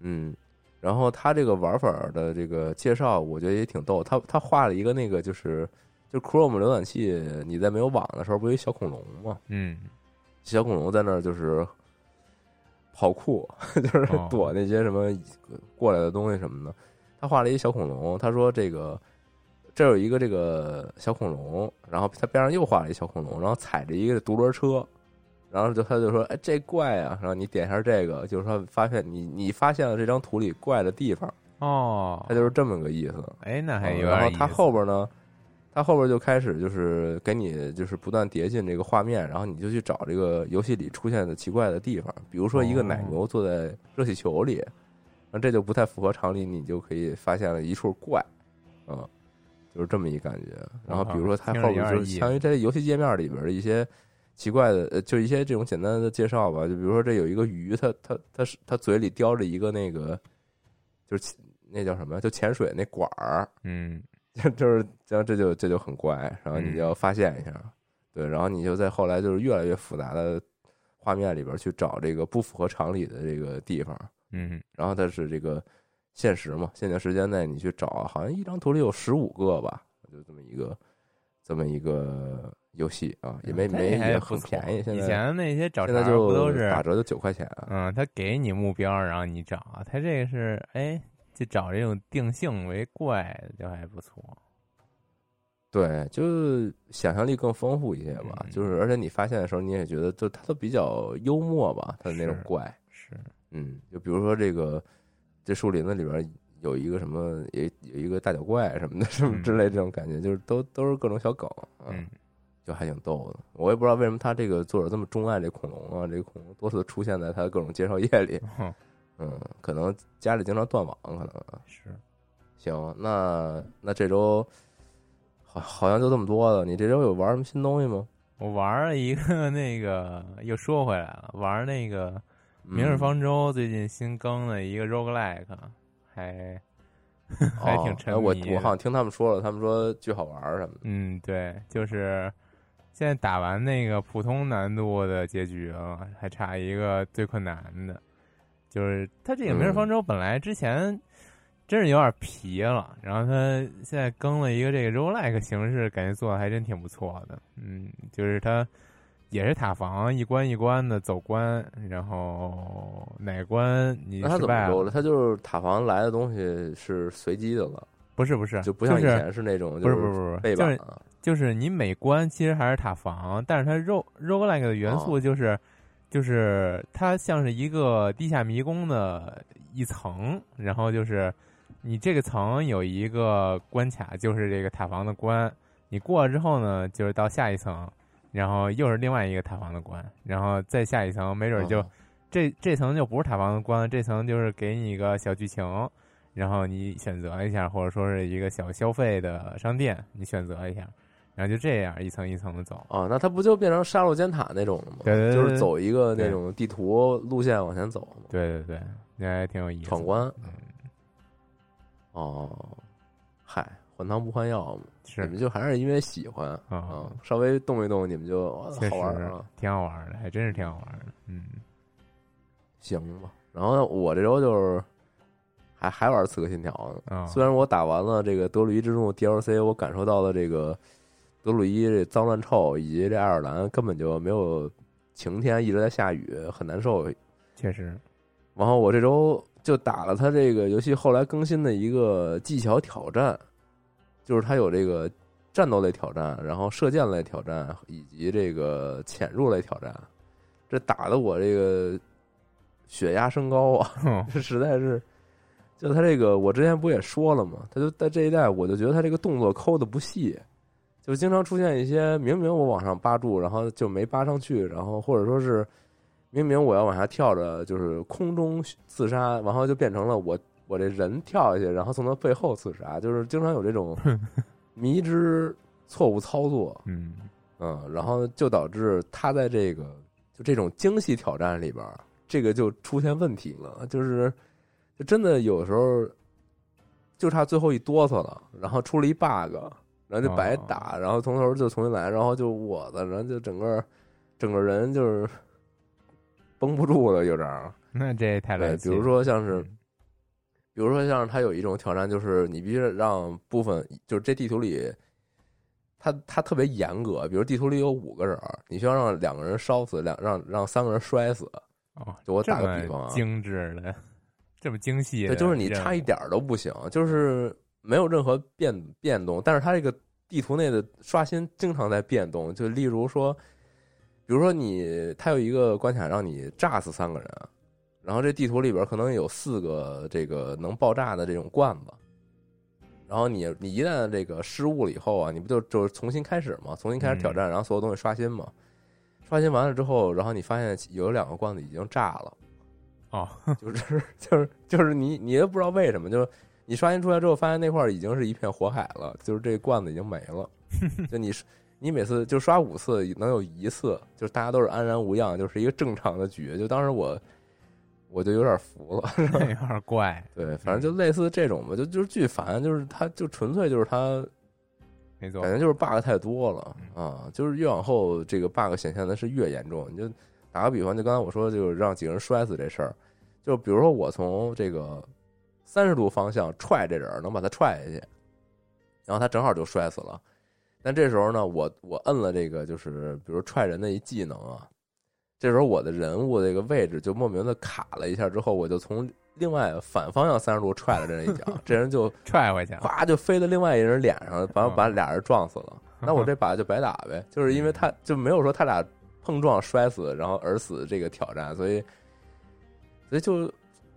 嗯，然后他这个玩法的这个介绍，我觉得也挺逗。他他画了一个那个就是就 Chrome 浏览器，你在没有网的时候，不有一小恐龙吗？嗯小恐龙在那儿就是跑酷，就是哦躲那些什么过来的东西什么的。他画了一小恐龙，他说这个这有一个这个小恐龙，然后他边上又画了一小恐龙，然后踩着一个独轮车，然后就他就说哎这怪啊，然后你点一下这个，就是说发现你你发现了这张图里怪的地方，哦，他就是这么个意思。哎，那还有嗯然后他后边呢，他后边就开始就是给你就是不断叠进这个画面，然后你就去找这个游戏里出现的奇怪的地方，比如说一个奶牛坐在热气球里，那这就不太符合常理，你就可以发现了一处怪，嗯，就是这么一感觉。然后比如说它后边就是相当于在游戏界面里边的一些奇怪的，呃，就一些这种简单的介绍吧，就比如说这有一个鱼，它它它是它嘴里叼着一个那个就是那叫什么，就潜水那管儿。嗯就就是这样，这就这就很怪，然后你嗯。就要发现一下，对，然后你就在后来就是越来越复杂的画面里边去找这个不符合常理的这个地方，嗯然后它是这个限时嘛，限定时间内你去找，好像一张图里有十五个吧，就这么一个这么一个游戏啊，也没这没也很便宜，现以在前那些找茬不都是打折就九块钱，嗯，他给你目标，然后你找，他这个是哎，就找这种定性为怪的，就还不错。对，就是想象力更丰富一些吧，嗯就是而且你发现的时候，你也觉得就他都比较幽默吧，他的那种怪。是，嗯，就比如说这个这树林子里边有一个什么，也有一个大脚怪什么的，什么嗯之类这种感觉，就是都都是各种小梗，啊嗯，就还挺逗的。我也不知道为什么他这个作者这么钟爱这恐龙啊，这个恐龙多次出现在他的各种介绍页里。哼嗯，可能家里经常断网，可能啊是。行。那那这周好好像就这么多了。你这周有玩什么新东西吗？我玩了一个 那个，又说回来了，玩那个《明日嗯方舟》最近新更的一个 roguelike，还还挺沉我我好像听他们说了，他们说巨好玩儿什么的。嗯，对，就是现在打完那个普通难度的结局了，还差一个最困难的。就是他这个《明日方舟》本来之前真是有点皮了，然后他现在更了一个这个 roguelike 形式，感觉做的还真挺不错的。嗯，就是他也是塔防一关一关的走关，然后哪关你那他失败了怎么说了？他就是塔防来的东西是随机的了，不是不是，就不像以是前是那种不就是不是不是就是背板啊。就是你每关其实还是塔防，但是它 ro roguelike 的元素哦就是、就是它像是一个地下迷宫的一层，然后就是你这个层有一个关卡，就是这个塔防的关，你过了之后呢，就是到下一层，然后又是另外一个塔防的关，然后再下一层，没准就、哦这这层就不是塔防的关，这层就是给你一个小剧情，然后你选择一下，或者说是一个小消费的商店，你选择一下，然后就这样一层一层的走。哦，那它不就变成杀戮尖塔那种了吗？对对对就是走一个那种地图路线往前走嘛，对对对，那还挺有意思。闯关。嗯，哦，嗨，换汤不换药嘛。是你们就还是因为喜欢啊啊，稍微动一动，你们就好玩实啊，挺好玩的，还真是挺好玩的。嗯，行吧。然后，我这周就是还还玩《刺客信条》虽然我打完了这个德鲁伊之怒 DLC，我感受到了这个德鲁伊这脏乱臭，以及这爱尔兰根本就没有晴天，一直在下雨，很难受。确实，然后我这周就打了他这个游戏后来更新的一个技巧挑战，就是他有这个战斗类挑战，然后射箭类挑战，以及这个潜入类挑战。这打的我这个血压升高啊！这实在是，就他这个，我之前不也说了吗？他就在这一代，我就觉得他这个动作抠的不细，就经常出现一些明明我往上扒住，然后就没扒上去，然后或者说是明明我要往下跳着，就是空中刺杀，然后就变成了我我这人跳下去，然后从他背后刺杀，就是经常有这种 迷之错误操作，嗯，嗯，然后就导致他在这个就这种精细挑战里边，这个就出现问题了，就是就真的有时候就差最后一哆嗦了，然后出了一 bug，然后就白打，然后从头就重新来，然后就我的，然后就整个整个人就是 绷不住了，有点儿。那这太对，来气了。比如说像是嗯比如说像是他有一种挑战，就是你必须让部分，就是这地图里，他他特别严格。比如地图里有五个人，你需要让两个人烧死，两让让三个人摔死。哦，就我打个比方啊，精致的，这么精细的对，就是你差一点儿都不行，就是没有任何变变动。但是它这个地图内的刷新经常在变动，就例如说，比如说你它有一个关卡让你炸死三个人，然后这地图里边可能有四个这个能爆炸的这种罐子，然后你你一旦这个失误了以后啊，你不就就是重新开始嘛，重新开始挑战，然后所有东西刷新嘛，刷新完了之后，然后你发现有两个罐子已经炸了。哦，就是 就是就是你你也不知道为什么，就是你刷新出来之后，发现那块儿已经是一片火海了，就是这罐子已经没了。就你你每次就刷五次，能有一次就是大家都是安然无恙，就是一个正常的局。就当时我我就有点服了，有点怪，对，反正就类似这种吧，就就是巨烦，就是它就纯粹就是它没错感，觉就是 bug 太多了啊，就是越往后这个 bug 显现的是越严重。你就打个比方，就刚才我说，就是让几个人摔死这事儿，就比如说我从这个三十度方向踹这人儿，能把他踹下去，然后他正好就摔死了。但这时候呢，我我摁了这个就是比如踹人的一技能啊，这时候我的人物这个位置就莫名的卡了一下，之后我就从另外反方向三十度踹了这人一脚，这人就踹回去了，咵就飞到另外一人脸上，把把俩人撞死了。那我这把就白打呗，就是因为他就没有说他俩碰撞摔死，然后而死这个挑战，所以所以就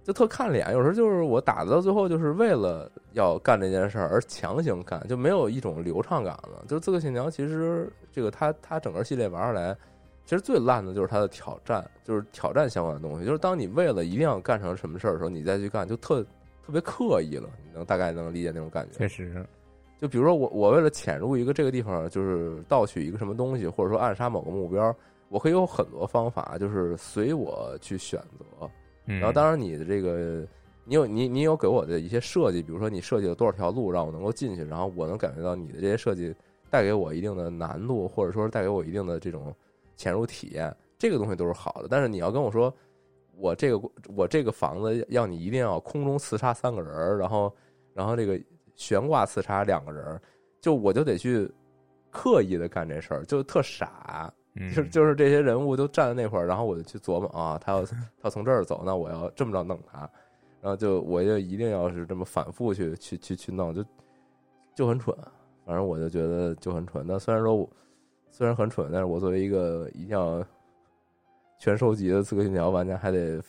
就特看脸。有时候就是我打到最后，就是为了要干这件事儿而强行干，就没有一种流畅感了。就是《刺客信条》，其实这个它它整个系列玩下来，其实最烂的就是它的挑战，就是挑战相关的东西。就是当你为了一定要干成什么事儿的时候，你再去干，就特特别刻意了。你能大概能理解那种感觉？确实，就比如说我我为了潜入一个这个地方，就是盗取一个什么东西，或者说暗杀某个目标，我可以有很多方法，就是随我去选择。然后当然你的这个，你有你你有给我的一些设计，比如说你设计了多少条路让我能够进去，然后我能感觉到你的这些设计带给我一定的难度，或者说带给我一定的这种潜入体验，这个东西都是好的。但是你要跟我说，我这个我这个房子要你一定要空中刺杀三个人儿，然后然后这个悬挂刺杀两个人儿，就我就得去刻意的干这事儿，就特傻。嗯就就是这些人物都站在那块儿，然后我就去琢磨啊，他要 他从这儿走，那我要这么着弄他，然后就我就一定要是这么反复去去去去弄，就就很蠢。反正我就觉得就很蠢。那虽然说我虽然很蠢，但是我作为一个一定要全收集的刺客信条玩家，还得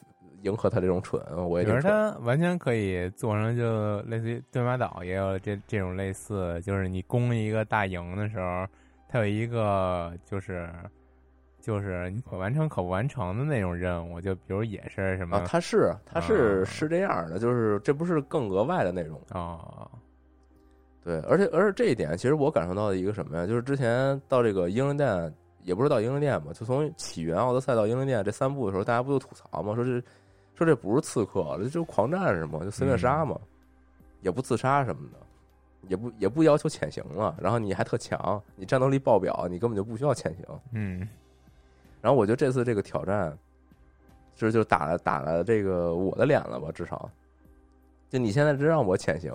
迎合他这种蠢，我也比如挺蠢。它完全可以做成就类似于对马岛也有这这种类似，就是你攻一个大营的时候，它有一个就是就是你可完成可不完成的那种任务，就比如也是什么啊，他是它是啊是这样的，就是这不是更额外的内容。啊，对，而且而且这一点，其实我感受到的一个什么呀？就是之前到这个英灵殿，也不是到英灵殿吧，就从起源、奥德赛到英灵殿这三步的时候，大家不就吐槽吗，说这说这不是刺客，这就是狂战士嘛，就随便杀嘛，也不自杀什么的。也不也不要求潜行了，然后你还特强，你战斗力爆表，你根本就不需要潜行。嗯然后我觉得这次这个挑战，是就打了打了这个我的脸了吧，至少，就你现在真让我潜行，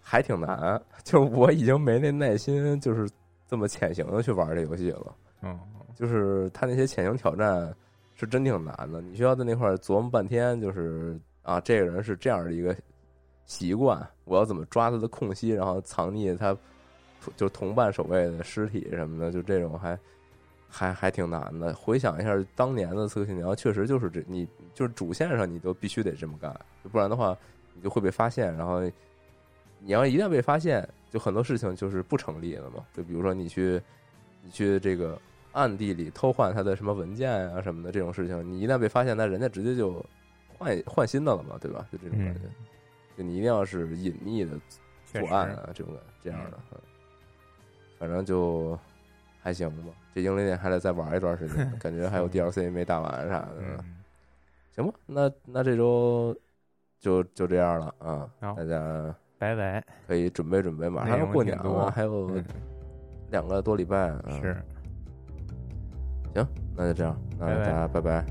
还挺难，就是我已经没那耐心，就是这么潜行的去玩这游戏了。嗯就是他那些潜行挑战是真挺难的，你需要在那块儿琢磨半天，就是啊，这个人是这样的一个习惯，我要怎么抓他的空隙，然后藏匿他就同伴守卫的尸体什么的，就这种还还还挺难的。回想一下当年的《刺客信条》，确实就是这，你就是主线上你都必须得这么干，不然的话你就会被发现，然后你要一旦被发现，就很多事情就是不成立了嘛。就比如说你去你去这个暗地里偷换他的什么文件啊什么的这种事情，你一旦被发现，那人家直接就换换新的了嘛，对吧？就这种感觉，就你一定要是隐秘的作案啊，这种这样的，嗯反正就还行吧。这英灵殿还得再玩一段时间，感觉还有 DLC 没打完啥的，嗯行吧？那那这周就就这样了啊，大家拜拜。可以准备准备，马上要过年了，还有嗯两个多礼拜，啊是，行，那就这样，那拜拜大家拜拜。